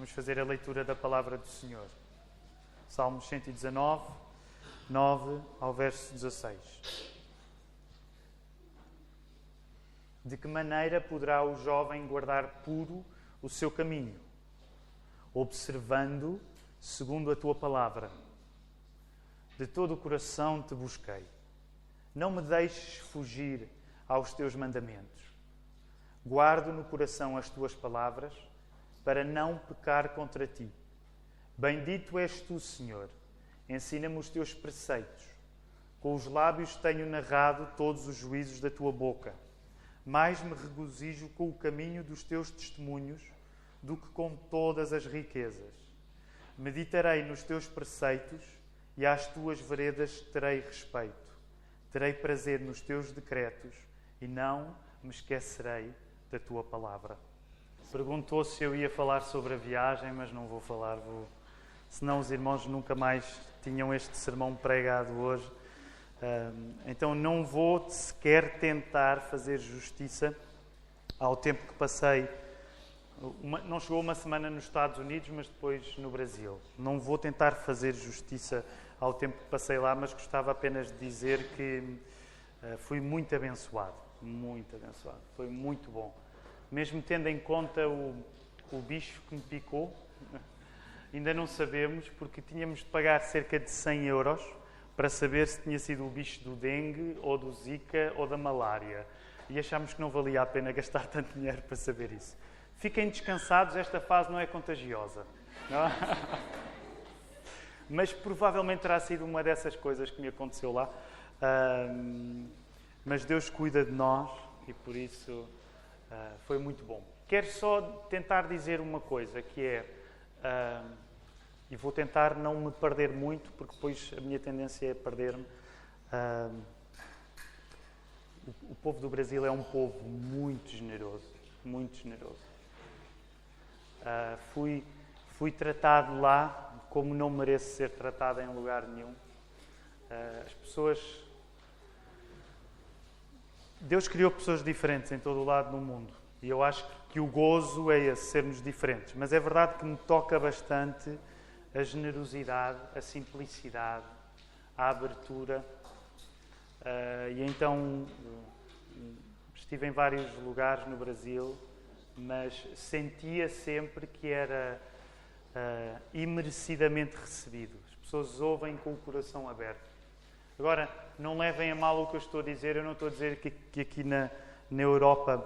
Vamos fazer a leitura da palavra do Senhor. Salmos 119, 9 ao verso 16. De que maneira poderá o jovem guardar puro o seu caminho? Observando segundo a tua palavra. De todo o coração te busquei. Não me deixes fugir aos teus mandamentos. Guardo no coração as tuas palavras para não pecar contra ti. Bendito és tu, Senhor. Ensina-me os teus preceitos. Com os lábios tenho narrado todos os juízos da tua boca. Mais me regozijo com o caminho dos teus testemunhos do que com todas as riquezas. Meditarei nos teus preceitos e às tuas veredas terei respeito. Terei prazer nos teus decretos e não me esquecerei da tua palavra. Perguntou se eu ia falar sobre a viagem, mas não vou falar, vou... senão os irmãos nunca mais tinham este sermão pregado hoje. Então não vou sequer tentar fazer justiça ao tempo que passei. Uma, não chegou uma semana nos Estados Unidos, mas depois no Brasil. Não vou tentar fazer justiça ao tempo que passei lá, mas gostava apenas de dizer que uh, fui muito abençoado. Muito abençoado. Foi muito bom mesmo tendo em conta o, o bicho que me picou, ainda não sabemos, porque tínhamos de pagar cerca de 100 euros para saber se tinha sido o bicho do dengue, ou do zika, ou da malária. E achámos que não valia a pena gastar tanto dinheiro para saber isso. Fiquem descansados, esta fase não é contagiosa. Não? Mas provavelmente terá sido uma dessas coisas que me aconteceu lá. mas Deus cuida de nós e por isso Uh, foi muito bom. Quero só tentar dizer uma coisa, que é, uh, e vou tentar não me perder muito, porque depois a minha tendência é perder-me. Uh, o, o povo do Brasil é um povo muito generoso, muito generoso. fui, fui tratado lá como não mereço ser tratado em lugar nenhum. as pessoas Deus criou pessoas diferentes em todo o lado do mundo. E eu acho que o gozo é esse, sermos diferentes. Mas é verdade que me toca bastante a generosidade, a simplicidade, a abertura. Uh, e então estive em vários lugares no Brasil, mas sentia sempre que era uh, imerecidamente recebido. As pessoas ouvem com o coração aberto. Agora, não levem a mal o que eu estou a dizer, eu não estou a dizer que, que aqui na, na Europa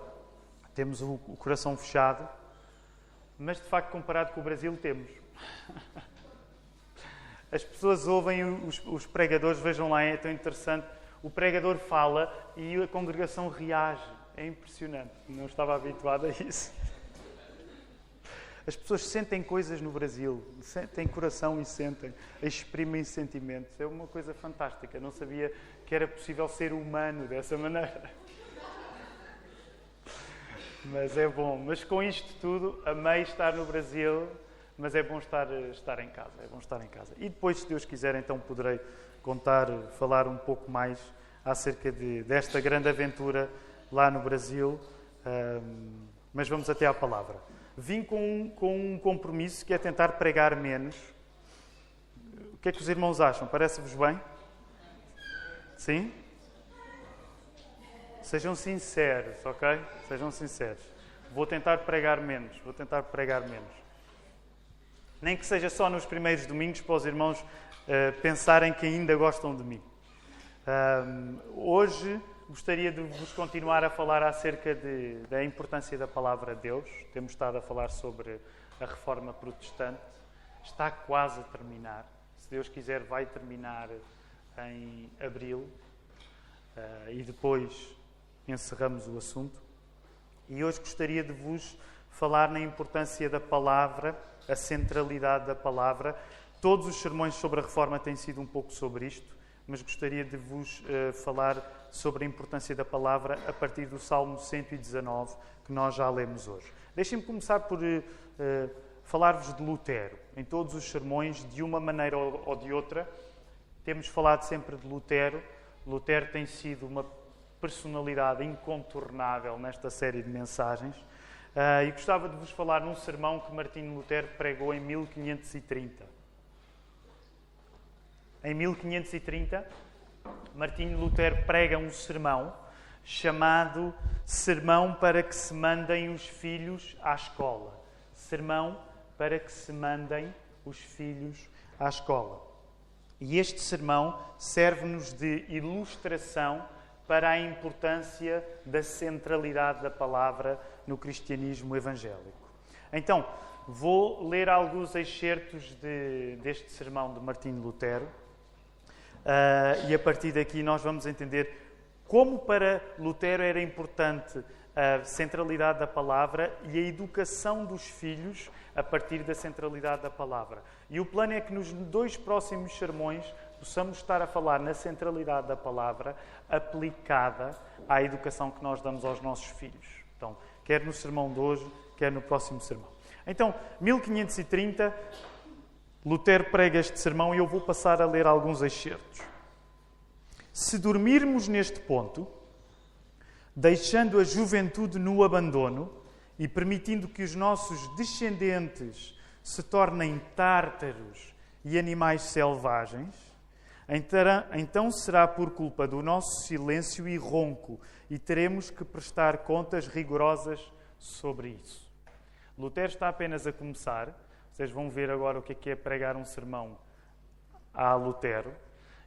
temos o, o coração fechado, mas de facto, comparado com o Brasil, temos. As pessoas ouvem os, os, pregadores, vejam lá, é tão interessante. O pregador fala e a congregação reage. É impressionante. Não estava habituado a isso. As pessoas sentem coisas no Brasil, têm coração e sentem, exprimem sentimentos. É uma coisa fantástica. Não sabia que era possível ser humano dessa maneira. Mas é bom. Mas com isto tudo, amei estar no Brasil, mas é bom estar, estar em casa. É bom estar em casa. E depois, se Deus quiser, então poderei contar, falar um pouco mais acerca de, desta grande aventura lá no Brasil. Um, mas vamos até à palavra vim com com um compromisso que é tentar pregar menos. O que é que os irmãos acham? Parece-vos bem? Sim? Sejam sinceros, ok? Sejam sinceros. Vou tentar pregar menos. Vou tentar pregar menos. Nem que seja só nos primeiros domingos para os irmãos uh, pensarem que ainda gostam de mim. Hoje gostaria de vos continuar a falar acerca de, da importância da palavra de Deus. Temos estado a falar sobre a reforma protestante. Está quase a terminar. Se Deus quiser, vai terminar em abril. Uh, e depois encerramos o assunto. E hoje gostaria de vos falar na importância da palavra, a centralidade da palavra. Todos os sermões sobre a reforma têm sido um pouco sobre isto mas gostaria de vos uh, falar sobre a importância da palavra a partir do Salmo 119, que nós já lemos hoje. Deixem-me começar por uh, falar-vos de Lutero. Em todos os sermões, de uma maneira ou, de outra, temos falado sempre de Lutero. Lutero tem sido uma personalidade incontornável nesta série de mensagens. Uh, e gostava de vos falar num sermão que Martinho Lutero pregou em 1530. Em 1530, Martinho Lutero prega um sermão chamado Sermão para que se mandem os filhos à escola. Sermão para que se mandem os filhos à escola. E este sermão serve-nos de ilustração para a importância da centralidade da palavra no cristianismo evangélico. Então, vou ler alguns excertos de, deste sermão de Martinho Lutero uh, e a partir daqui nós vamos entender como para Lutero era importante a centralidade da palavra e a educação dos filhos a partir da centralidade da palavra. E o plano é que nos dois próximos sermões possamos estar a falar na centralidade da palavra aplicada à educação que nós damos aos nossos filhos. Então, quer no sermão de hoje, quer no próximo sermão. Então, 1530, Lutero prega este sermão e eu vou passar a ler alguns excertos. Se dormirmos neste ponto, deixando a juventude no abandono e permitindo que os nossos descendentes se tornem tártaros e animais selvagens, então será por culpa do nosso silêncio e ronco e teremos que prestar contas rigorosas sobre isso. Lutero está apenas a começar. Vocês vão ver agora o que é, que é pregar um sermão a Lutero.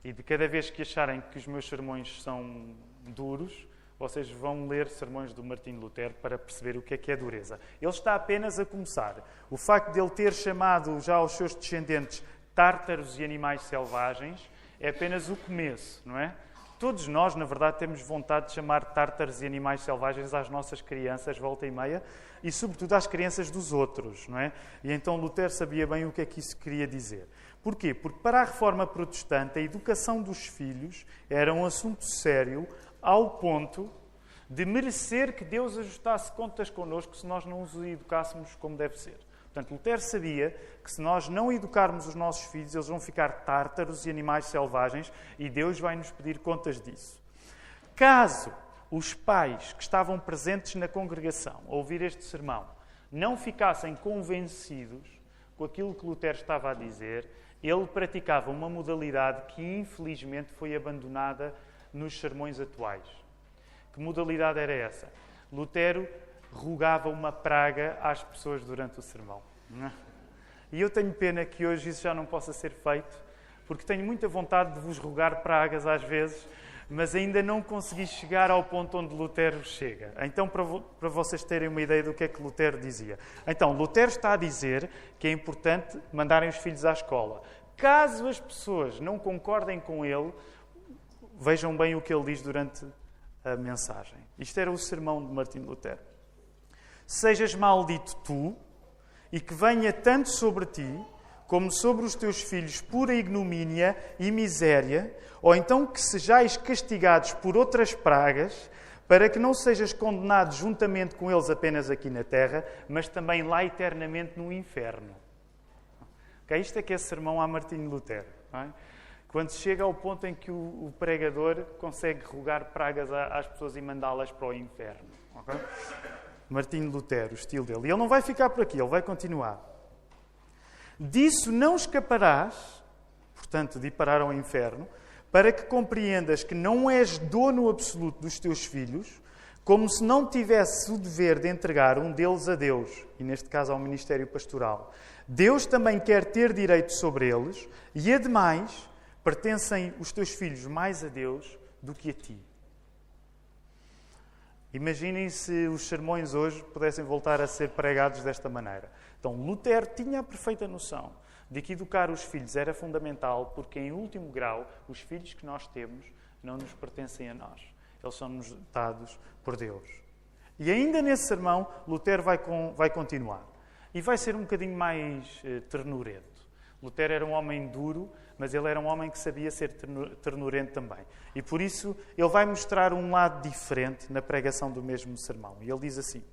E de cada vez que acharem que os meus sermões são duros, vocês vão ler sermões do Martinho Lutero para perceber o que é que é dureza. Ele está apenas a começar. O facto de ele ter chamado já os seus descendentes tártaros e animais selvagens é apenas o começo, não é? Todos nós, na verdade, temos vontade de chamar tártaros e animais selvagens às nossas crianças, volta e meia, e sobretudo às crianças dos outros, não é? E então Lutero sabia bem o que é que isso queria dizer. Porquê? Porque para a reforma protestante, a educação dos filhos era um assunto sério ao ponto de merecer que Deus ajustasse contas connosco se nós não os educássemos como deve ser. Portanto, Lutero sabia que se nós não educarmos os nossos filhos, eles vão ficar tártaros e animais selvagens e Deus vai nos pedir contas disso. Caso os pais que estavam presentes na congregação a ouvir este sermão não ficassem convencidos com aquilo que Lutero estava a dizer, ele praticava uma modalidade que infelizmente foi abandonada nos sermões atuais. Que modalidade era essa? Lutero rogava uma praga às pessoas durante o sermão. E eu tenho pena que hoje isso já não possa ser feito, porque tenho muita vontade de vos rogar pragas às vezes, mas ainda não consegui chegar ao ponto onde Lutero chega. Então, para, para vocês terem uma ideia do que é que Lutero dizia. Então, Lutero está a dizer que é importante mandarem os filhos à escola. Caso as pessoas não concordem com ele, vejam bem o que ele diz durante a mensagem. Isto era o sermão de Martim Lutero sejas maldito tu, e que venha tanto sobre ti, como sobre os teus filhos, pura ignomínia e miséria, ou então que sejais castigados por outras pragas, para que não sejas condenado juntamente com eles apenas aqui na terra, mas também lá eternamente no inferno. Okay? Isto é que é sermão a Martinho Lutero. É? Quando chega ao ponto em que o, pregador consegue rogar pragas às pessoas e mandá-las para o inferno. Okay? Martinho Lutero, o estilo dele. E ele não vai ficar por aqui, ele vai continuar. Disso não escaparás, portanto, de ir parar ao inferno, para que compreendas que não és dono absoluto dos teus filhos, como se não tivesse o dever de entregar um deles a Deus, e neste caso ao ministério pastoral. Deus também quer ter direito sobre eles, e ademais, pertencem os teus filhos mais a Deus do que a ti. Imaginem se os sermões hoje pudessem voltar a ser pregados desta maneira. Então, Lutero tinha a perfeita noção de que educar os filhos era fundamental, porque, em último grau, os filhos que nós temos não nos pertencem a nós. Eles são-nos dados por Deus. E ainda nesse sermão, Lutero vai, com, vai continuar. E vai ser um bocadinho mais eh, ternurento. Lutero era um homem duro, mas ele era um homem que sabia ser ternurento também. E por isso ele vai mostrar um lado diferente na pregação do mesmo sermão. E ele diz assim: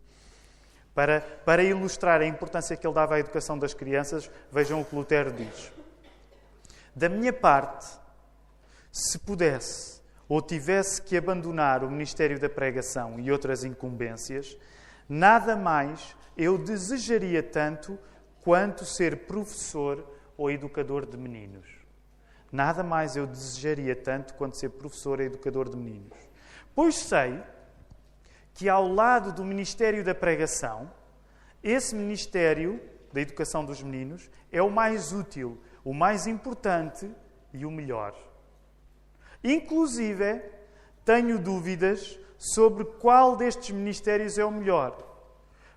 para, para ilustrar a importância que ele dava à educação das crianças, vejam o que Lutero diz. Da minha parte, se pudesse ou tivesse que abandonar o ministério da pregação e outras incumbências, Nada mais eu desejaria tanto quanto ser professor ou educador de meninos. Nada mais eu desejaria tanto quanto ser professor ou educador de meninos. Pois sei que ao lado do ministério da pregação, esse ministério da educação dos meninos é o mais útil, o mais importante e o melhor. Inclusive, tenho dúvidas sobre qual destes ministérios é o melhor,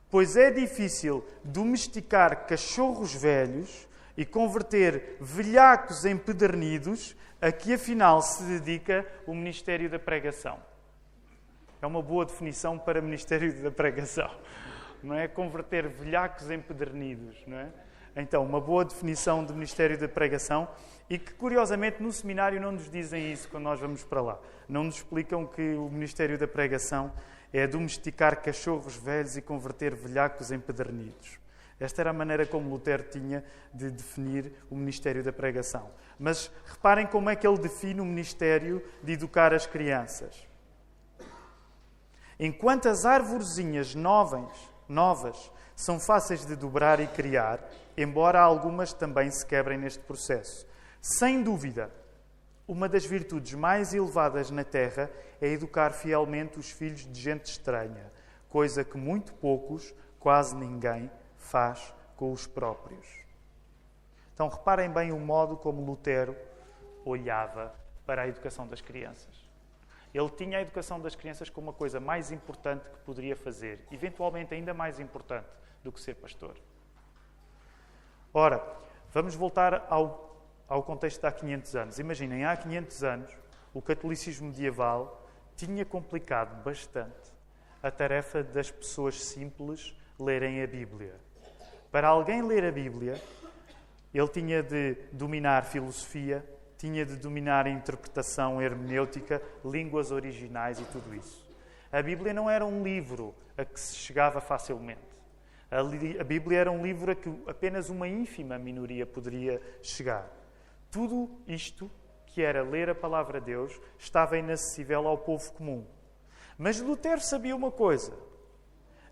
pois é difícil domesticar cachorros velhos e converter velhacos empedernidos a que afinal se dedica o ministério da pregação. É uma boa definição para ministério da pregação. Não é converter velhacos empedernidos, não é? Então, uma boa definição do ministério da pregação e que, curiosamente, no seminário não nos dizem isso quando nós vamos para lá. Não nos explicam que o ministério da pregação é domesticar cachorros velhos e converter velhacos empedernidos. Esta era a maneira como Lutero tinha de definir o ministério da pregação. Mas reparem como é que ele define o ministério de educar as crianças. Enquanto as arvorezinhas novas, novas são fáceis de dobrar e criar, embora algumas também se quebrem neste processo. Sem dúvida, uma das virtudes mais elevadas na Terra é educar fielmente os filhos de gente estranha, coisa que muito poucos, quase ninguém, faz com os próprios. Então reparem bem o modo como Lutero olhava para a educação das crianças. Ele tinha a educação das crianças como uma coisa mais importante que poderia fazer, eventualmente ainda mais importante do que ser pastor. Ora, vamos voltar ao, ao contexto de há 500 anos. Imaginem, há 500 anos, o catolicismo medieval tinha complicado bastante a tarefa das pessoas simples lerem a Bíblia. Para alguém ler a Bíblia, ele tinha de dominar filosofia, tinha de dominar a interpretação hermenêutica, línguas originais e tudo isso. A Bíblia não era um livro a que se chegava facilmente. A Bíblia era um livro a que apenas uma ínfima minoria poderia chegar. Tudo isto, que era ler a palavra de Deus, estava inacessível ao povo comum. Mas Lutero sabia uma coisa: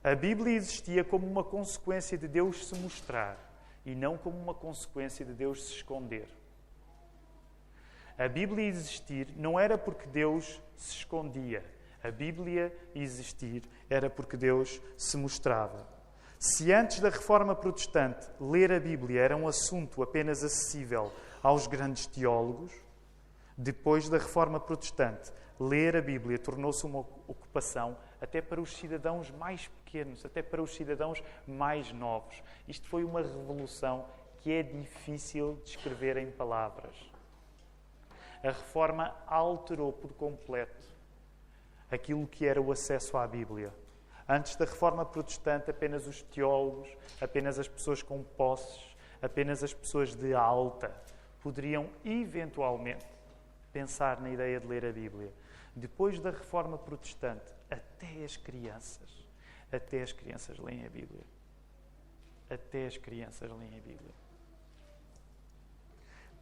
a Bíblia existia como uma consequência de Deus se mostrar e não como uma consequência de Deus se esconder. A Bíblia existir não era porque Deus se escondia. A Bíblia existir era porque Deus se mostrava. Se antes da reforma protestante ler a Bíblia era um assunto apenas acessível aos grandes teólogos, depois da reforma protestante, ler a Bíblia tornou-se uma ocupação até para os cidadãos mais pequenos, até para os cidadãos mais novos. Isto foi uma revolução que é difícil de escrever em palavras. A reforma alterou por completo aquilo que era o acesso à Bíblia. Antes da reforma protestante, apenas os teólogos, apenas as pessoas com posses, apenas as pessoas de alta poderiam eventualmente pensar na ideia de ler a Bíblia. Depois da reforma protestante, até as crianças, até as crianças leem a Bíblia. Até as crianças leem a Bíblia.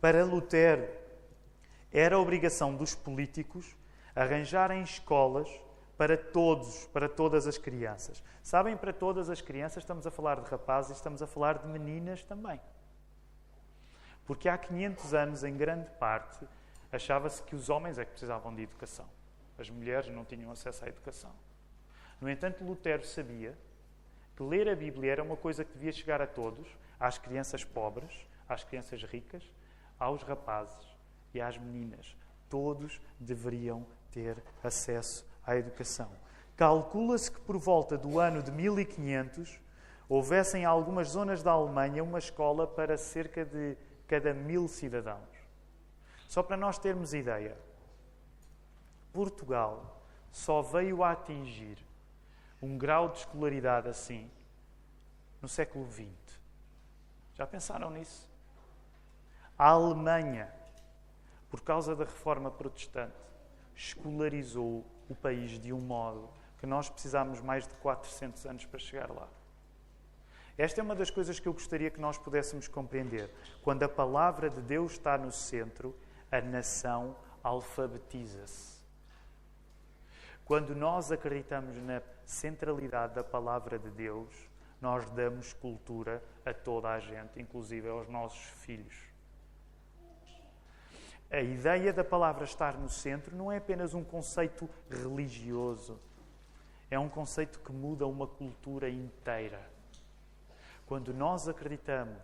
Para Lutero, era obrigação dos políticos arranjarem escolas para todos, para todas as crianças. Sabem, para todas as crianças, estamos a falar de rapazes estamos a falar de meninas também. Porque há 500 anos, em grande parte, achava-se que os homens é que precisavam de educação. As mulheres não tinham acesso à educação. No entanto, Lutero sabia que ler a Bíblia era uma coisa que devia chegar a todos, às crianças pobres, às crianças ricas, aos rapazes e às meninas. Todos deveriam ter acesso à educação. Calcula-se que por volta do ano de 1500 houvesse em algumas zonas da Alemanha uma escola para cerca de cada mil cidadãos. Só para nós termos ideia, Portugal só veio a atingir um grau de escolaridade assim no século XX. Já pensaram nisso? A Alemanha, por causa da reforma protestante, escolarizou o país de um modo que nós precisamos mais de 400 anos para chegar lá. Esta é uma das coisas que eu gostaria que nós pudéssemos compreender. Quando a palavra de Deus está no centro, a nação alfabetiza-se. Quando nós acreditamos na centralidade da palavra de Deus, nós damos cultura a toda a gente, inclusive aos nossos filhos. A ideia da palavra estar no centro não é apenas um conceito religioso, é um conceito que muda uma cultura inteira. Quando nós acreditamos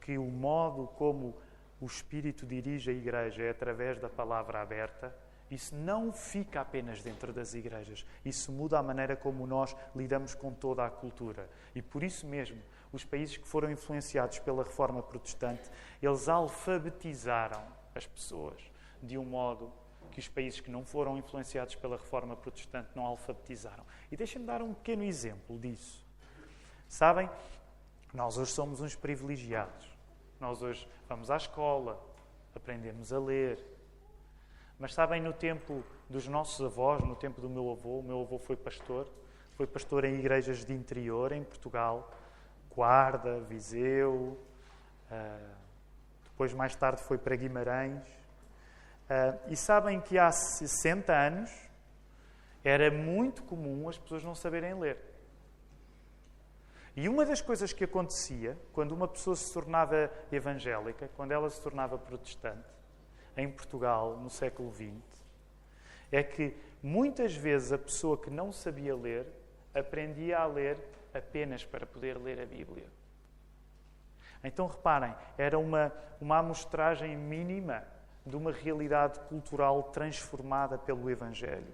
que o modo como o Espírito dirige a igreja é através da palavra aberta, isso não fica apenas dentro das igrejas. Isso muda a maneira como nós lidamos com toda a cultura. E por isso mesmo, os países que foram influenciados pela reforma protestante, eles alfabetizaram as pessoas de um modo que os países que não foram influenciados pela reforma protestante não alfabetizaram. E deixem-me dar um pequeno exemplo disso. Sabem, nós hoje somos uns privilegiados. Nós hoje vamos à escola, aprendemos a ler, mas sabem, no tempo dos nossos avós, no tempo do meu avô, o meu avô foi pastor, foi pastor em igrejas de interior, em Portugal, Guarda, Viseu, uh, depois mais tarde foi para Guimarães. Uh, e sabem que há 60 anos era muito comum as pessoas não saberem ler. E uma das coisas que acontecia quando uma pessoa se tornava evangélica, quando ela se tornava protestante, em Portugal no século XX é que muitas vezes a pessoa que não sabia ler aprendia a ler apenas para poder ler a Bíblia. Então reparem, era uma, uma amostragem mínima de uma realidade cultural transformada pelo Evangelho.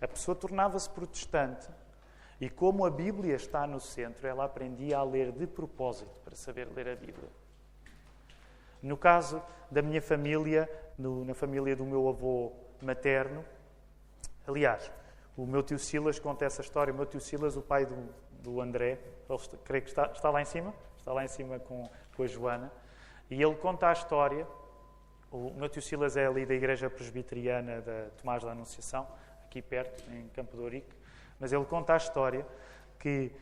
A pessoa tornava-se protestante e, como a Bíblia está no centro, ela aprendia a ler de propósito para saber ler a Bíblia. No caso da minha família, no, na família do meu avô materno, aliás, o meu tio Silas conta essa história. O meu tio Silas, o pai do, do André, ele está, creio que está, está lá em cima, está lá em cima com, com a Joana, e ele conta a história. O meu tio Silas é ali da Igreja Presbiteriana da Tomás da Anunciação, aqui perto, em Campo de Ourique, mas ele conta a história que,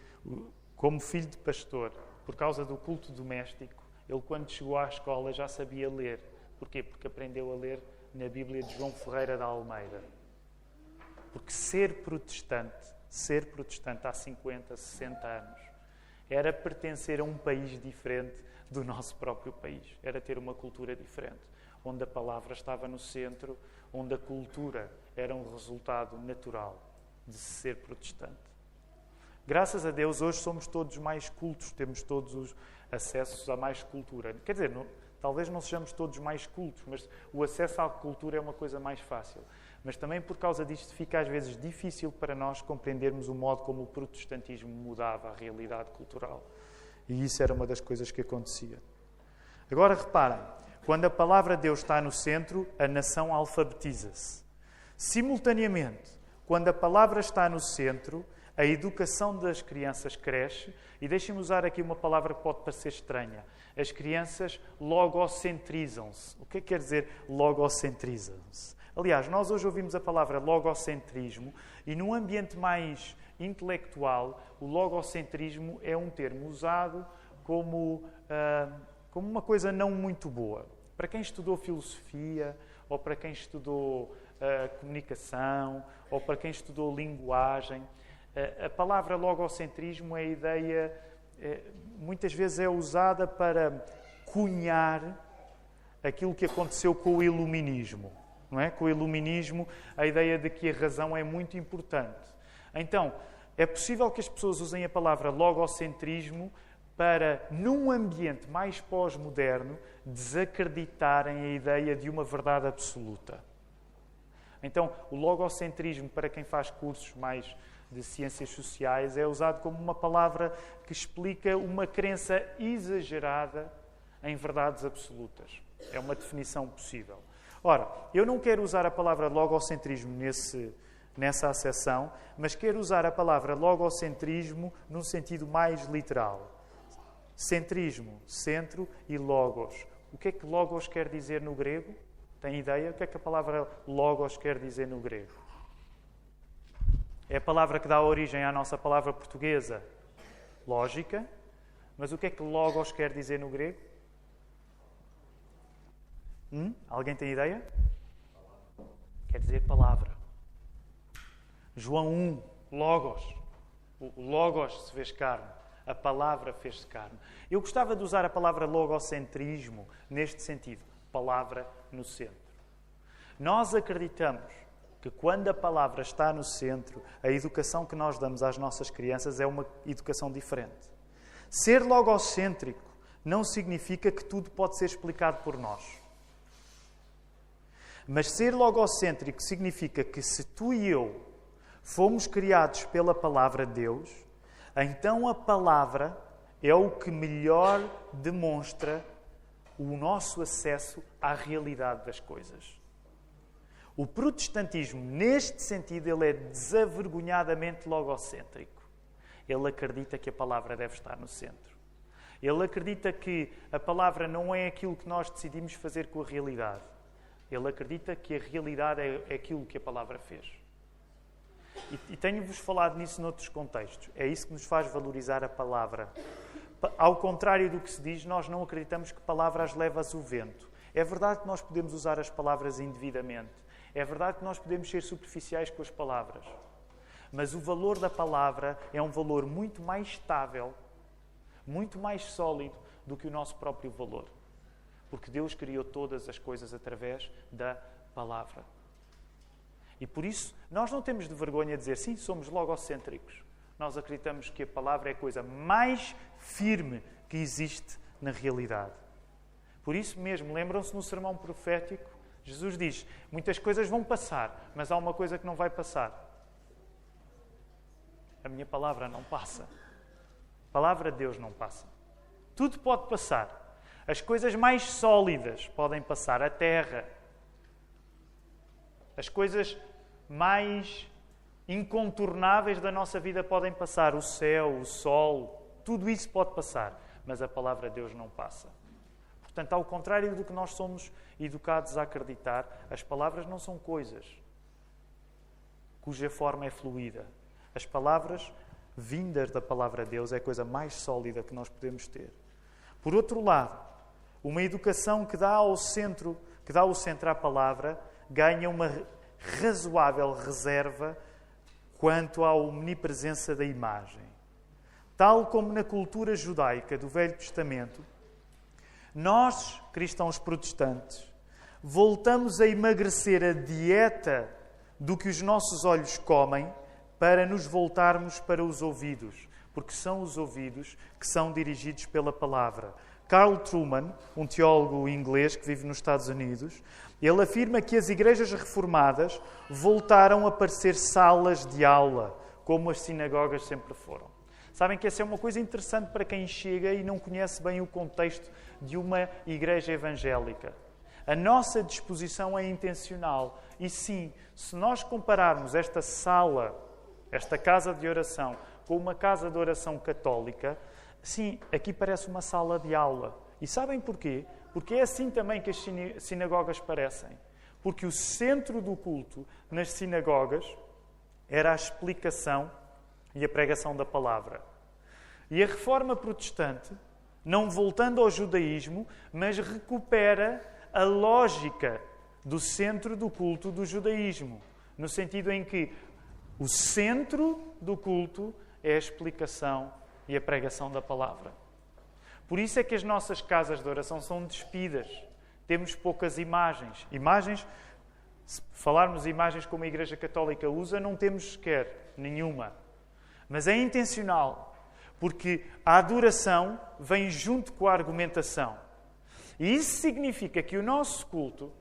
como filho de pastor, por causa do culto doméstico, ele, quando chegou à escola, já sabia ler. Porquê? Porque aprendeu a ler na Bíblia de João Ferreira da Almeida. Porque ser protestante, ser protestante há 50, 60 anos, era pertencer a um país diferente do nosso próprio país. Era ter uma cultura diferente, onde a palavra estava no centro, onde a cultura era um resultado natural de ser protestante. Graças a Deus, hoje somos todos mais cultos, temos todos os, acessos a mais cultura. Quer dizer, não, talvez não sejamos todos mais cultos, mas o acesso à cultura é uma coisa mais fácil. Mas também por causa disto fica às vezes difícil para nós compreendermos o modo como o protestantismo mudava a realidade cultural. E isso era uma das coisas que acontecia. Agora reparem, quando a palavra de Deus está no centro, a nação alfabetiza-se. Simultaneamente, quando a palavra está no centro, a educação das crianças cresce, e deixem-me usar aqui uma palavra que pode parecer estranha. As crianças logocentrizam-se. O que é que quer dizer logocentrizam-se? Aliás, nós hoje ouvimos a palavra logocentrismo e num ambiente mais intelectual, o logocentrismo é um termo usado como, uh, como uma coisa não muito boa. Para quem estudou filosofia, ou para quem estudou uh, comunicação, ou para quem estudou linguagem, a palavra logocentrismo é a ideia, é, muitas vezes é usada para cunhar aquilo que aconteceu com o iluminismo. Não é? Com o iluminismo, a ideia de que a razão é muito importante. Então, é possível que as pessoas usem a palavra logocentrismo para, num ambiente mais pós-moderno, desacreditarem a ideia de uma verdade absoluta. Então, o logocentrismo, para quem faz cursos mais de ciências sociais é usado como uma palavra que explica uma crença exagerada em verdades absolutas. É uma definição possível. Ora, eu não quero usar a palavra logocentrismo nesse, nessa acessão, mas quero usar a palavra logocentrismo num sentido mais literal. Centrismo, centro e logos. O que é que logos quer dizer no grego? Tem ideia? O que é que a palavra logos quer dizer no grego? É a palavra que dá origem à nossa palavra portuguesa, lógica. Mas o que é que logos quer dizer no grego? Hum? Alguém tem ideia? Quer dizer palavra. João 1, Logos. O Logos se fez carne. A palavra fez-se carne. Eu gostava de usar a palavra logocentrismo neste sentido. Palavra no centro. Nós acreditamos que quando a palavra está no centro, a educação que nós damos às nossas crianças é uma educação diferente. Ser logocêntrico não significa que tudo pode ser explicado por nós. Mas ser logocêntrico significa que se tu e eu fomos criados pela palavra de Deus, então a palavra é o que melhor demonstra o nosso acesso à realidade das coisas. O protestantismo, neste sentido, ele é desavergonhadamente logocêntrico. Ele acredita que a palavra deve estar no centro. Ele acredita que a palavra não é aquilo que nós decidimos fazer com a realidade. Ele acredita que a realidade é, é aquilo que a palavra fez. E, tenho-vos falado nisso noutros contextos. É isso que nos faz valorizar a palavra. Ao contrário do que se diz, nós não acreditamos que palavras levas o vento. É verdade que nós podemos usar as palavras indevidamente. É verdade que nós podemos ser superficiais com as palavras, mas o valor da palavra é um valor muito mais estável, muito mais sólido do que o nosso próprio valor. Porque Deus criou todas as coisas através da palavra. E por isso, nós não temos de vergonha de dizer sim, somos logocêntricos. Nós acreditamos que a palavra é a coisa mais firme que existe na realidade. Por isso mesmo, lembram-se no sermão profético Jesus diz: muitas coisas vão passar, mas há uma coisa que não vai passar. A minha palavra não passa. A palavra de Deus não passa. Tudo pode passar. As coisas mais sólidas podem passar. A terra. As coisas mais incontornáveis da nossa vida podem passar. O céu, o sol. Tudo isso pode passar. Mas a palavra de Deus não passa. Portanto, ao contrário do que nós somos educados a acreditar, as palavras não são coisas cuja forma é fluida. As palavras vindas da palavra de Deus é a coisa mais sólida que nós podemos ter. Por outro lado, uma educação que dá ao centro, que dá ao centro à palavra, ganha uma razoável reserva quanto à omnipresença da imagem. Tal como na cultura judaica do Velho Testamento, nós, cristãos protestantes, voltamos a emagrecer a dieta do que os nossos olhos comem para nos voltarmos para os ouvidos, porque são os ouvidos que são dirigidos pela palavra. Carl Truman, um teólogo inglês que vive nos Estados Unidos, ele afirma que as igrejas reformadas voltaram a parecer salas de aula, como as sinagogas sempre foram. Sabem que essa é uma coisa interessante para quem chega e não conhece bem o contexto de uma igreja evangélica. A nossa disposição é intencional. E sim, se nós compararmos esta sala, esta casa de oração, com uma casa de oração católica, sim, aqui parece uma sala de aula. E sabem porquê? Porque é assim também que as sinagogas parecem. Porque o centro do culto nas sinagogas era a explicação e a pregação da palavra. E a reforma protestante, não voltando ao judaísmo, mas recupera a lógica do centro do culto do judaísmo, no sentido em que o centro do culto é a explicação e a pregação da palavra. Por isso é que as nossas casas de oração são despidas. Temos poucas imagens. Imagens, se falarmos imagens como a Igreja Católica usa, não temos sequer nenhuma. Mas é intencional, porque a adoração vem junto com a argumentação. E isso significa que o nosso culto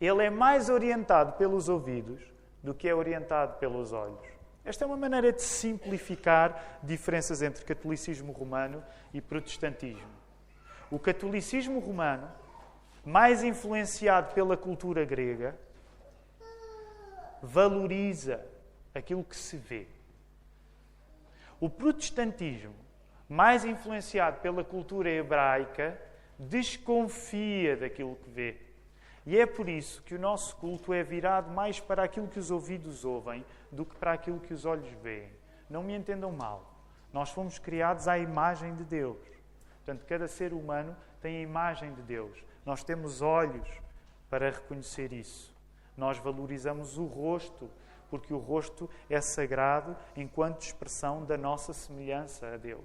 ele é mais orientado pelos ouvidos do que é orientado pelos olhos. Esta é uma maneira de simplificar diferenças entre catolicismo romano e protestantismo. O catolicismo romano, mais influenciado pela cultura grega, valoriza aquilo que se vê. O protestantismo, mais influenciado pela cultura hebraica, desconfia daquilo que vê. E é por isso que o nosso culto é virado mais para aquilo que os ouvidos ouvem do que para aquilo que os olhos veem. Não me entendam mal. Nós fomos criados à imagem de Deus. Portanto, cada ser humano tem a imagem de Deus. Nós temos olhos para reconhecer isso. Nós valorizamos o rosto porque o rosto é sagrado enquanto expressão da nossa semelhança a Deus.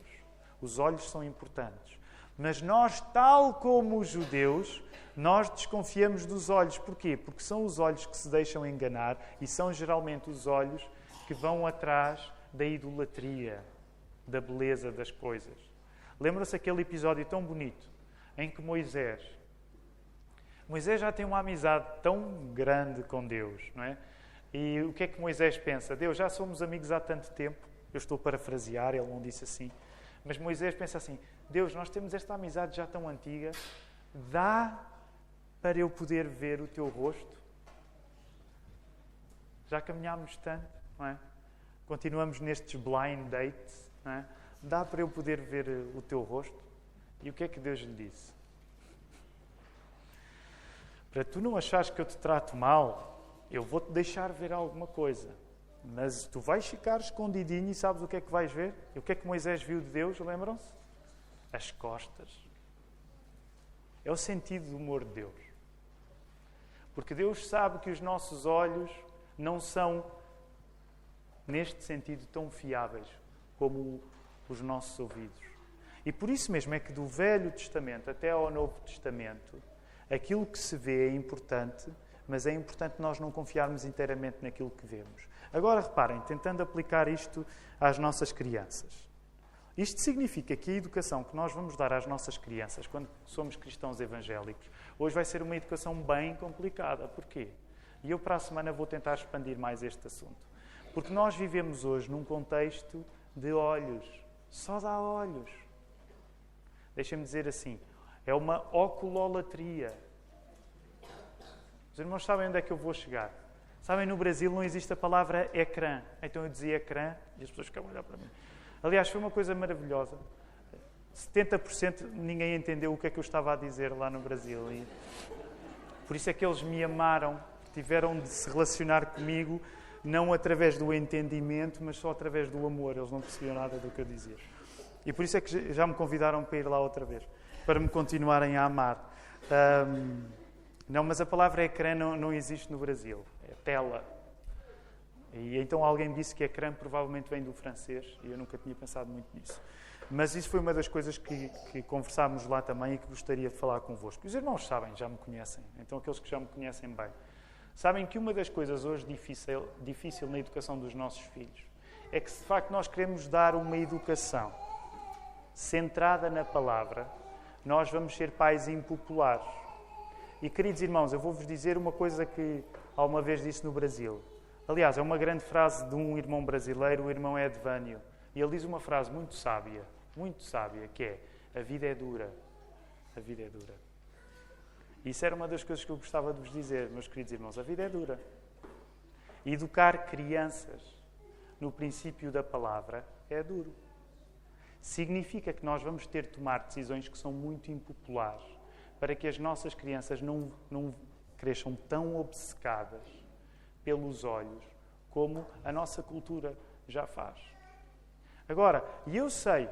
Os olhos são importantes. Mas nós, tal como os judeus, nós desconfiamos dos olhos. Porquê? Porque são os olhos que se deixam enganar e são geralmente os olhos que vão atrás da idolatria, da beleza das coisas. Lembram-se aquele episódio tão bonito em que Moisés Moisés já tem uma amizade tão grande com Deus, não é? E o que é que Moisés pensa? Deus, já somos amigos há tanto tempo. Eu estou a parafrasear, ele não disse assim. Mas Moisés pensa assim: Deus, nós temos esta amizade já tão antiga, dá para eu poder ver o teu rosto? Já caminhámos tanto, não é? Continuamos nestes blind dates, não é? Dá para eu poder ver o teu rosto? E o que é que Deus lhe disse? Para tu não achares que eu te trato mal, eu vou-te deixar ver alguma coisa. Mas tu vais ficar escondidinho e sabes o que é que vais ver? E o que é que Moisés viu de Deus, lembram-se? As costas. É o sentido do humor de Deus. Porque Deus sabe que os nossos olhos não são, neste sentido, tão fiáveis como os nossos ouvidos. E por isso mesmo é que do Velho Testamento até ao Novo Testamento, aquilo que se vê é importante, mas é importante nós não confiarmos inteiramente naquilo que vemos. Agora reparem, tentando aplicar isto às nossas crianças. Isto significa que a educação que nós vamos dar às nossas crianças quando somos cristãos evangélicos, hoje vai ser uma educação bem complicada. Porquê? E eu para a semana vou tentar expandir mais este assunto. Porque nós vivemos hoje num contexto de olhos. Só dá olhos. Deixem-me dizer assim: é uma oculolatria. Os irmãos sabem onde é que eu vou chegar. Sabem, no Brasil não existe a palavra ecrã. Então eu dizia ecrã e as pessoas ficavam a olhar para mim. Aliás, foi uma coisa maravilhosa. 70% ninguém entendeu o que é que eu estava a dizer lá no Brasil. E por isso é que eles me amaram, tiveram de se relacionar comigo, não através do entendimento, mas só através do amor. Eles não percebiam nada do que eu dizia. E por isso é que já me convidaram para ir lá outra vez para me continuarem a amar. Um, não, mas a palavra ecrã não, não existe no Brasil. É tela. E então alguém disse que ecrã provavelmente vem do francês e eu nunca tinha pensado muito nisso. Mas isso foi uma das coisas que, que conversámos lá também e que gostaria de falar convosco. Os irmãos sabem, já me conhecem, então aqueles que já me conhecem bem, sabem que uma das coisas hoje difícil, difícil na educação dos nossos filhos é que, de facto, nós queremos dar uma educação centrada na palavra nós vamos ser pais impopulares. E, queridos irmãos, eu vou-vos dizer uma coisa que alguma vez disse no Brasil. Aliás, é uma grande frase de um irmão brasileiro, o irmão Edvânio. E ele diz uma frase muito sábia, muito sábia, que é: A vida é dura. A vida é dura. Isso era uma das coisas que eu gostava de vos dizer, meus queridos irmãos. A vida é dura. Educar crianças no princípio da palavra é duro significa que nós vamos ter de tomar decisões que são muito impopulares para que as nossas crianças não, não cresçam tão obcecadas pelos olhos como a nossa cultura já faz. Agora, e eu sei,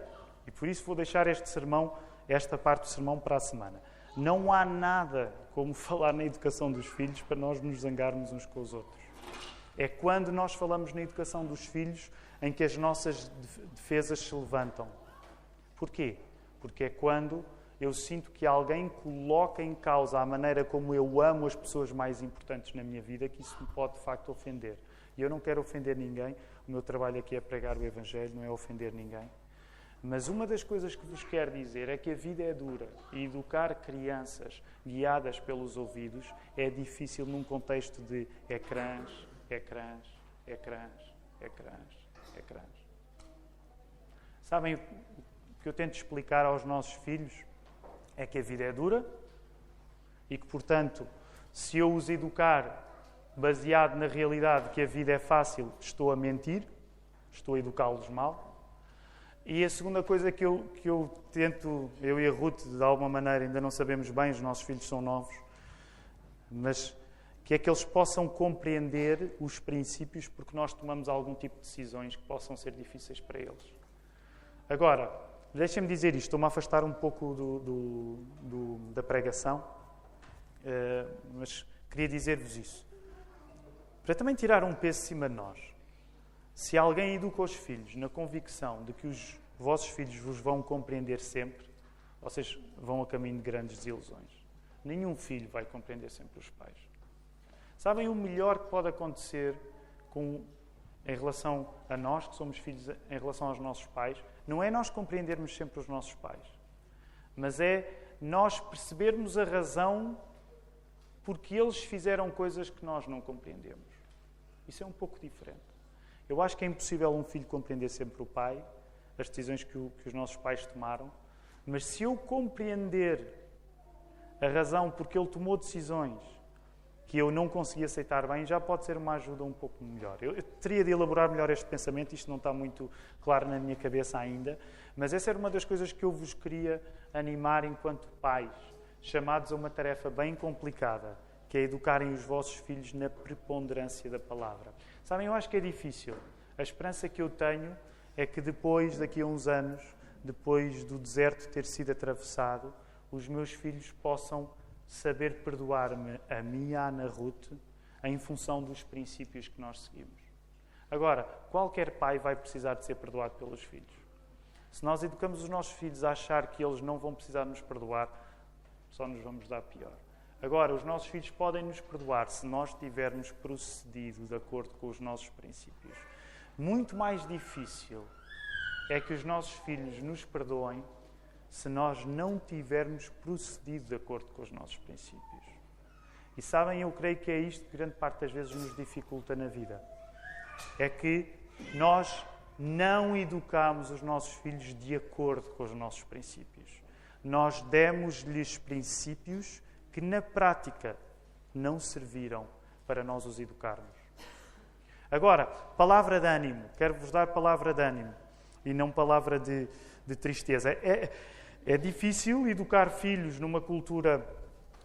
e por isso vou deixar este sermão, esta parte do sermão para a semana. Não há nada como falar na educação dos filhos para nós nos zangarmos uns com os outros. É quando nós falamos na educação dos filhos em que as nossas defesas se levantam. Porquê? Porque é quando eu sinto que alguém coloca em causa a maneira como eu amo as pessoas mais importantes na minha vida, que isso me pode de facto ofender. E eu não quero ofender ninguém, o meu trabalho aqui é pregar o Evangelho, não é ofender ninguém. Mas uma das coisas que vos quero dizer é que a vida é dura e educar crianças guiadas pelos ouvidos é difícil num contexto de ecrãs, ecrãs, ecrãs, ecrãs, ecrãs. Sabem o que eu tento explicar aos nossos filhos é que a vida é dura e que, portanto, se eu os educar baseado na realidade que a vida é fácil, estou a mentir, estou a educá-los mal. E a segunda coisa que eu, que eu tento, eu e a Ruth, de alguma maneira, ainda não sabemos bem, os nossos filhos são novos, mas que é que eles possam compreender os princípios porque nós tomamos algum tipo de decisões que possam ser difíceis para eles. Agora, Deixem-me dizer isto, estou-me a afastar um pouco do, do, do, da pregação, uh, mas queria dizer-vos isso. para também tirar um peso de cima de nós. Se alguém educa os filhos na convicção de que os vossos filhos vos vão compreender sempre, vocês vão a caminho de grandes desilusões. Nenhum filho vai compreender sempre os pais. Sabem o melhor que pode acontecer com, em relação a nós, que somos filhos, em relação aos nossos pais? Não é nós compreendermos sempre os nossos pais, mas é nós percebermos a razão porque eles fizeram coisas que nós não compreendemos. Isso é um pouco diferente. Eu acho que é impossível um filho compreender sempre o pai, as decisões que, o, que os nossos pais tomaram, mas se eu compreender a razão porque ele tomou decisões que eu não consegui aceitar bem, já pode ser uma ajuda um pouco melhor. Eu, eu teria de elaborar melhor este pensamento, isto não está muito claro na minha cabeça ainda, mas essa era uma das coisas que eu vos queria animar enquanto pais, chamados a uma tarefa bem complicada, que é educarem os vossos filhos na preponderância da palavra. Sabem, eu acho que é difícil. A esperança que eu tenho é que depois, daqui a uns anos, depois do deserto ter sido atravessado, os meus filhos possam saber perdoar-me a mim, a Ana Ruth, em função dos princípios que nós seguimos. Agora, qualquer pai vai precisar de ser perdoado pelos filhos. Se nós educamos os nossos filhos a achar que eles não vão precisar nos perdoar, só nos vamos dar pior. Agora, os nossos filhos podem nos perdoar se nós tivermos procedido de acordo com os nossos princípios. Muito mais difícil é que os nossos filhos nos perdoem se nós não tivermos procedido de acordo com os nossos princípios. E sabem, eu creio que é isto que grande parte das vezes nos dificulta na vida. É que nós não educamos os nossos filhos de acordo com os nossos princípios. Nós demos-lhes princípios que na prática não serviram para nós os educarmos. Agora, palavra de ânimo. Quero-vos dar palavra de ânimo e não palavra de, de tristeza. É, é difícil educar filhos numa cultura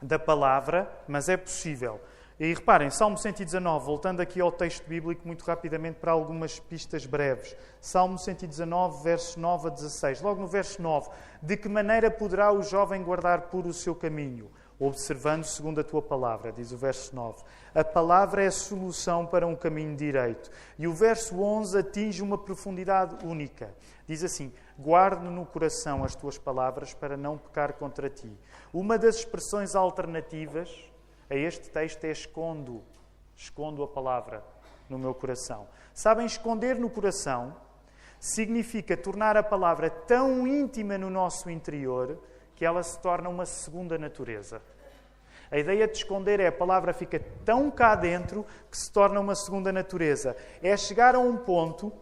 da palavra, mas é possível. E reparem, Salmo 119, voltando aqui ao texto bíblico muito rapidamente para algumas pistas breves. Salmo 119, versos 9 a 16. Logo no verso 9: De que maneira poderá o jovem guardar puro o seu caminho? Observando segundo a tua palavra, diz o verso 9. A palavra é a solução para um caminho direito. E o verso 11 atinge uma profundidade única. Diz assim: Guarde no coração as tuas palavras para não pecar contra ti. Uma das expressões alternativas a este texto é escondo. Escondo a palavra no meu coração. Sabem, esconder no coração significa tornar a palavra tão íntima no nosso interior que ela se torna uma segunda natureza. A ideia de esconder é a palavra fica tão cá dentro que se torna uma segunda natureza. É chegar a um ponto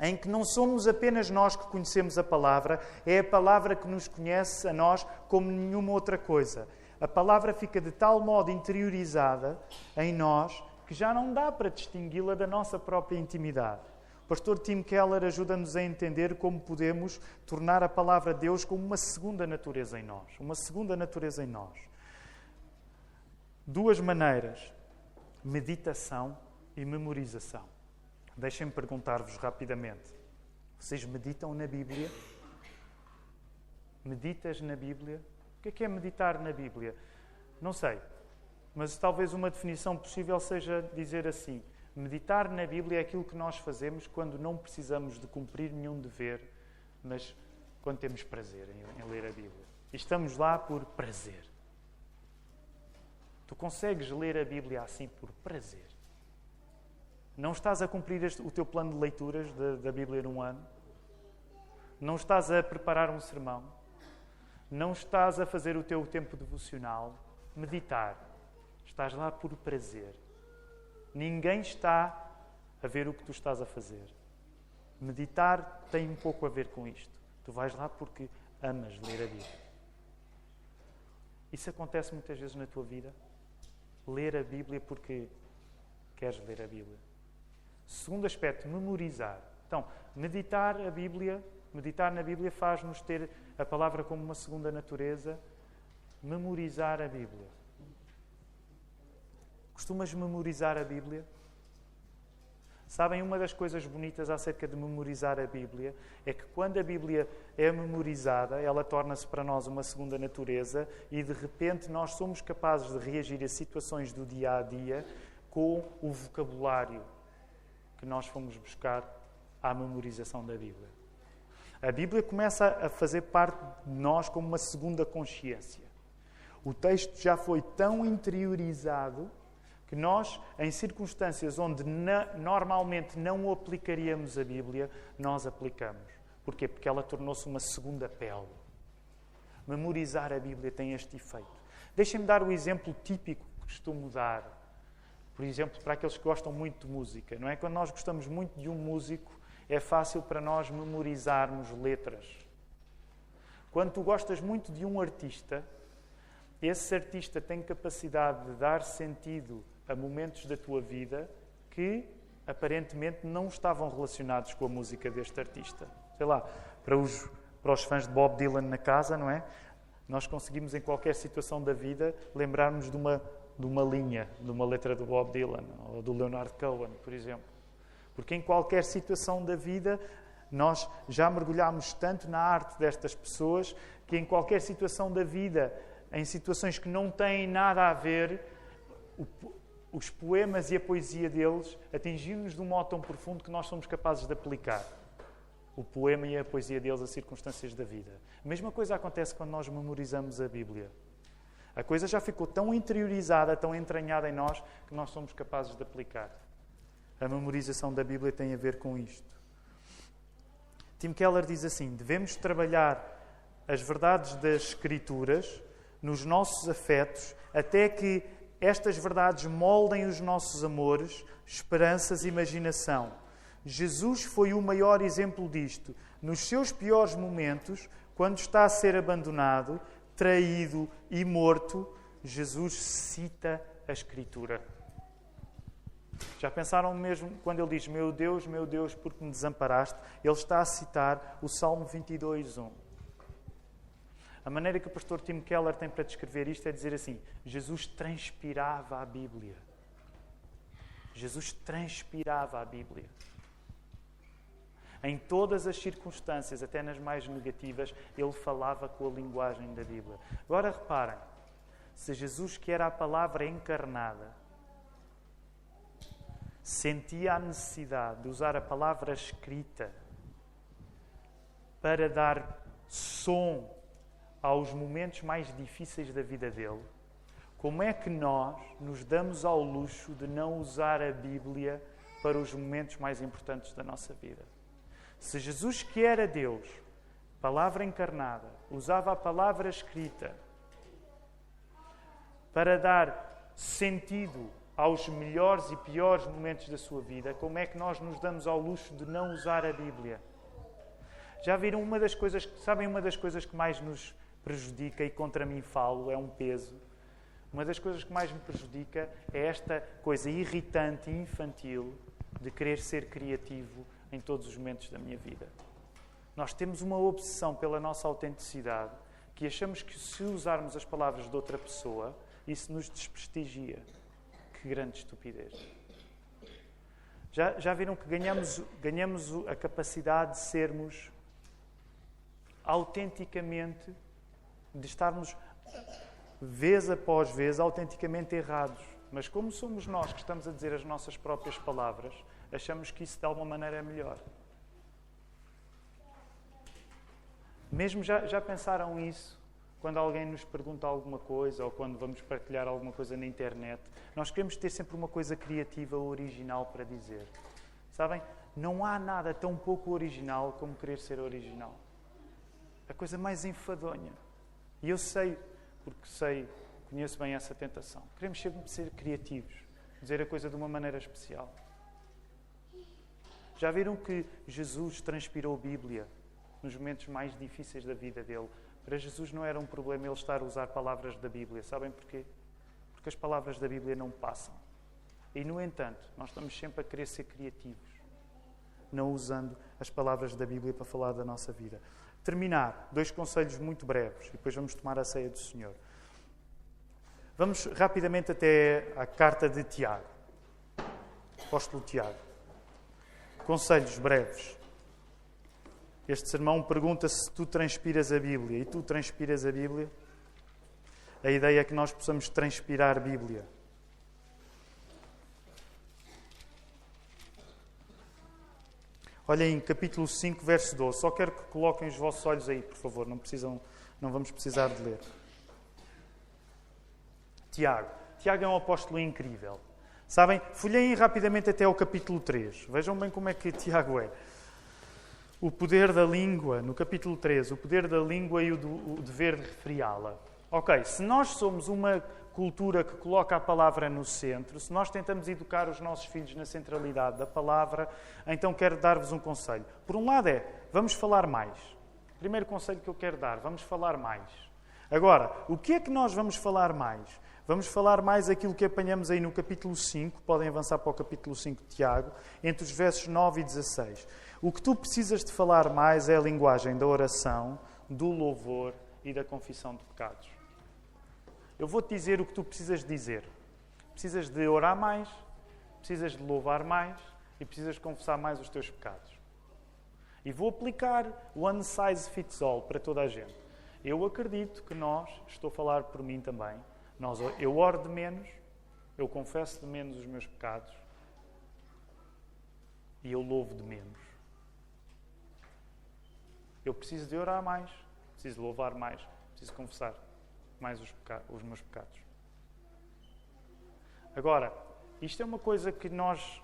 em que não somos apenas nós que conhecemos a palavra, é a palavra que nos conhece a nós como nenhuma outra coisa. A palavra fica de tal modo interiorizada em nós que já não dá para distingui-la da nossa própria intimidade. Pastor Tim Keller ajuda-nos a entender como podemos tornar a palavra de Deus como uma segunda natureza em nós. Uma segunda natureza em nós. Duas maneiras: meditação e memorização. Deixem-me perguntar-vos rapidamente: vocês meditam na Bíblia? Meditas na Bíblia? O que é, que é meditar na Bíblia? Não sei, mas talvez uma definição possível seja dizer assim: Meditar na Bíblia é aquilo que nós fazemos quando não precisamos de cumprir nenhum dever, mas quando temos prazer em, em ler a Bíblia. E estamos lá por prazer. Tu consegues ler a Bíblia assim por prazer. Não estás a cumprir este, o teu plano de leituras da, da Bíblia num ano. Não estás a preparar um sermão. Não estás a fazer o teu tempo devocional. Meditar. Estás lá por prazer. Ninguém está a ver o que tu estás a fazer. Meditar tem um pouco a ver com isto. Tu vais lá porque amas ler a Bíblia. Isso acontece muitas vezes na tua vida? Ler a Bíblia porque queres ler a Bíblia. Segundo aspecto, memorizar. Então, meditar a Bíblia, meditar na Bíblia faz-nos ter a palavra como uma segunda natureza. Memorizar a Bíblia. Costumas memorizar a Bíblia? Sabem, uma das coisas bonitas acerca de memorizar a Bíblia é que quando a Bíblia é memorizada, ela torna-se para nós uma segunda natureza e de repente nós somos capazes de reagir a situações do dia a dia com o vocabulário que nós fomos buscar à memorização da Bíblia. A Bíblia começa a fazer parte de nós como uma segunda consciência. O texto já foi tão interiorizado que nós, em circunstâncias onde na, normalmente não aplicaríamos a Bíblia, nós aplicamos. Porquê? Porque ela tornou-se uma segunda pele. Memorizar a Bíblia tem este efeito. Deixem-me dar o exemplo típico que costumo dar. Por exemplo, para aqueles que gostam muito de música, não é? Quando nós gostamos muito de um músico, é fácil para nós memorizarmos letras. Quando tu gostas muito de um artista, esse artista tem capacidade de dar sentido a momentos da tua vida que aparentemente não estavam relacionados com a música deste artista. Sei lá, para os, para os fãs de Bob Dylan na casa, não é? Nós conseguimos, em qualquer situação da vida, lembrar-nos de uma, de uma linha, de uma letra do Bob Dylan ou do Leonard Cohen, por exemplo. Porque em qualquer situação da vida, nós já mergulhamos tanto na arte destas pessoas que em qualquer situação da vida, em situações que não têm nada a ver, os poemas e a poesia deles atingiram-nos de um modo tão profundo que nós somos capazes de aplicar o poema e a poesia deles a circunstâncias da vida. A mesma coisa acontece quando nós memorizamos a Bíblia. A coisa já ficou tão interiorizada, tão entranhada em nós, que nós somos capazes de aplicar. A memorização da Bíblia tem a ver com isto. Tim Keller diz assim: devemos trabalhar as verdades das Escrituras nos nossos afetos até que estas verdades moldem os nossos amores, esperanças e imaginação. Jesus foi o maior exemplo disto. Nos seus piores momentos, quando está a ser abandonado, traído e morto, Jesus cita a Escritura. Já pensaram mesmo quando ele diz: Meu Deus, meu Deus, porque me desamparaste? Ele está a citar o Salmo 22, 1. A maneira que o pastor Tim Keller tem para descrever isto é dizer assim: Jesus transpirava a Bíblia. Jesus transpirava a Bíblia. Em todas as circunstâncias, até nas mais negativas, ele falava com a linguagem da Bíblia. Agora reparem: se Jesus, que era a palavra encarnada, sentia a necessidade de usar a palavra escrita para dar som aos momentos mais difíceis da vida dele, como é que nós nos damos ao luxo de não usar a Bíblia para os momentos mais importantes da nossa vida? Se Jesus, que era Deus, palavra encarnada, usava a palavra escrita para dar sentido aos melhores e piores momentos da sua vida, como é que nós nos damos ao luxo de não usar a Bíblia? Já viram uma das coisas, sabem uma das coisas que mais nos prejudica e contra mim falo, é um peso. Uma das coisas que mais me prejudica é esta coisa irritante e infantil de querer ser criativo em todos os momentos da minha vida. Nós temos uma obsessão pela nossa autenticidade que achamos que se usarmos as palavras de outra pessoa, isso nos desprestigia. Que grande estupidez. Já, já viram que ganhamos, ganhamos a capacidade de sermos autenticamente de estarmos, vez após vez, autenticamente errados. Mas como somos nós que estamos a dizer as nossas próprias palavras, achamos que isso de alguma maneira é melhor. Mesmo já, já pensaram isso? Quando alguém nos pergunta alguma coisa ou quando vamos partilhar alguma coisa na internet, nós queremos ter sempre uma coisa criativa ou original para dizer. Sabem? Não há nada tão pouco original como querer ser original. A coisa mais enfadonha. E eu sei, porque sei, conheço bem essa tentação. Queremos sempre ser criativos, dizer a coisa de uma maneira especial. Já viram que Jesus transpirou Bíblia nos momentos mais difíceis da vida dele? Para Jesus não era um problema ele estar a usar palavras da Bíblia. Sabem porquê? Porque as palavras da Bíblia não passam. E, no entanto, nós estamos sempre a querer ser criativos, não usando as palavras da Bíblia para falar da nossa vida terminar, dois conselhos muito breves e depois vamos tomar a ceia do Senhor. Vamos rapidamente até à carta de Tiago, apóstolo Tiago. Conselhos breves. Este sermão pergunta se tu transpiras a Bíblia e tu transpiras a Bíblia. A ideia é que nós possamos transpirar a Bíblia. Olhem, capítulo 5, verso 12. Só quero que coloquem os vossos olhos aí, por favor. Não, precisam, não vamos precisar de ler. Tiago. Tiago é um apóstolo incrível. Sabem? Folheiem rapidamente até ao capítulo 3. Vejam bem como é que Tiago é. O poder da língua, no capítulo 3, o poder da língua e o, do, o dever de refriá-la. Ok, se nós somos uma cultura que coloca a palavra no centro, se nós tentamos educar os nossos filhos na centralidade da palavra, então quero dar-vos um conselho. Por um lado é, vamos falar mais. Primeiro conselho que eu quero dar, vamos falar mais. Agora, o que é que nós vamos falar mais? Vamos falar mais aquilo que apanhamos aí no capítulo 5, podem avançar para o capítulo 5 de Tiago, entre os versos 9 e 16. O que tu precisas de falar mais é a linguagem da oração, do louvor e da confissão de pecados. Eu vou-te dizer o que tu precisas dizer. Precisas de orar mais, precisas de louvar mais e precisas confessar mais os teus pecados. E vou aplicar one size fits all para toda a gente. Eu acredito que nós, estou a falar por mim também, nós, eu oro de menos, eu confesso de menos os meus pecados e eu louvo de menos. Eu preciso de orar mais, preciso louvar mais, preciso confessar mais os, os meus pecados. Agora, isto é uma coisa que nós,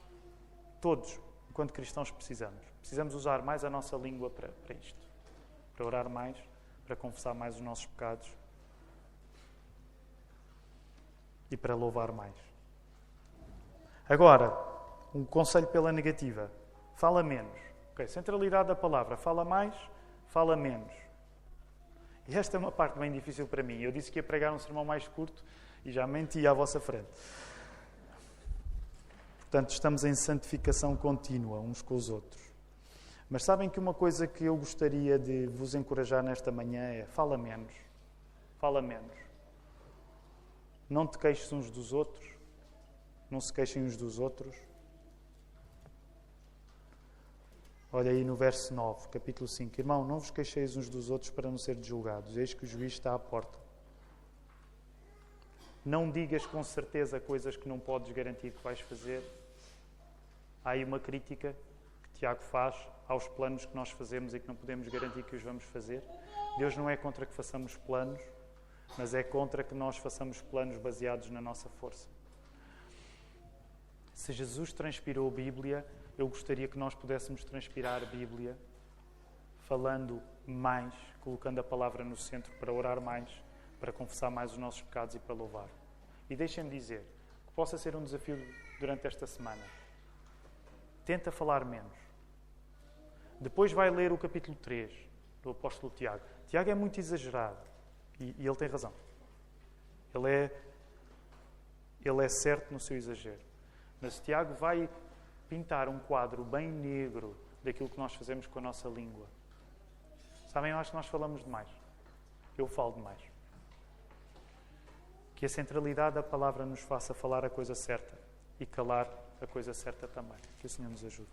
todos, enquanto cristãos, precisamos. Precisamos usar mais a nossa língua para, para isto. Para orar mais, para confessar mais os nossos pecados e para louvar mais. Agora, um conselho pela negativa: fala menos. Okay, centralidade da palavra: fala mais, fala menos. E esta é uma parte bem difícil para mim. Eu disse que ia pregar um sermão mais curto e já menti à vossa frente. Portanto, estamos em santificação contínua uns com os outros. Mas sabem que uma coisa que eu gostaria de vos encorajar nesta manhã é: fala menos. Fala menos. Não te queixes uns dos outros. Não se queixem uns dos outros. Olha aí no verso 9, capítulo 5. Irmão, não vos queixeis uns dos outros para não ser julgados. Eis que o juiz está à porta. Não digas com certeza coisas que não podes garantir que vais fazer. Há aí uma crítica que Tiago faz aos planos que nós fazemos e que não podemos garantir que os vamos fazer. Deus não é contra que façamos planos, mas é contra que nós façamos planos baseados na nossa força. Se Jesus transpirou a Bíblia, eu gostaria que nós pudéssemos transpirar a Bíblia falando mais, colocando a palavra no centro para orar mais, para confessar mais os nossos pecados e para louvar. E deixem-me dizer que possa ser um desafio durante esta semana. Tenta falar menos. Depois vai ler o capítulo 3 do apóstolo Tiago. Tiago é muito exagerado e, e ele tem razão. Ele é, ele é certo no seu exagero. Mas Tiago vai pintar um quadro bem negro daquilo que nós fazemos com a nossa língua. Sabem, eu acho que nós falamos demais. Eu falo demais. Que a centralidade da palavra nos faça falar a coisa certa e calar a coisa certa também. Que o Senhor nos ajude.